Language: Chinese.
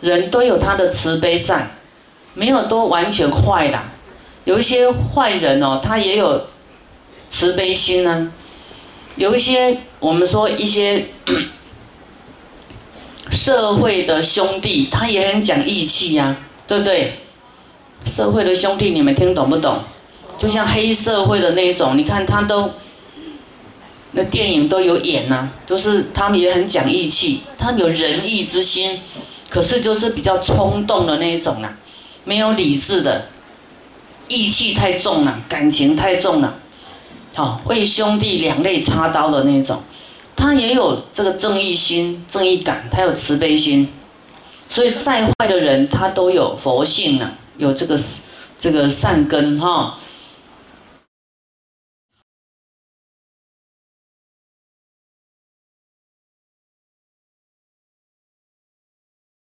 人都有他的慈悲在，没有都完全坏啦。有一些坏人哦，他也有慈悲心呢。有一些我们说一些 社会的兄弟，他也很讲义气呀，对不对？社会的兄弟，你们听懂不懂？就像黑社会的那一种，你看他都那电影都有演呐，都是他们也很讲义气，他们有仁义之心，可是就是比较冲动的那一种啊，没有理智的，义气太重了，感情太重了，好为兄弟两肋插刀的那种，他也有这个正义心、正义感，他有慈悲心，所以再坏的人他都有佛性呢，有这个这个善根哈。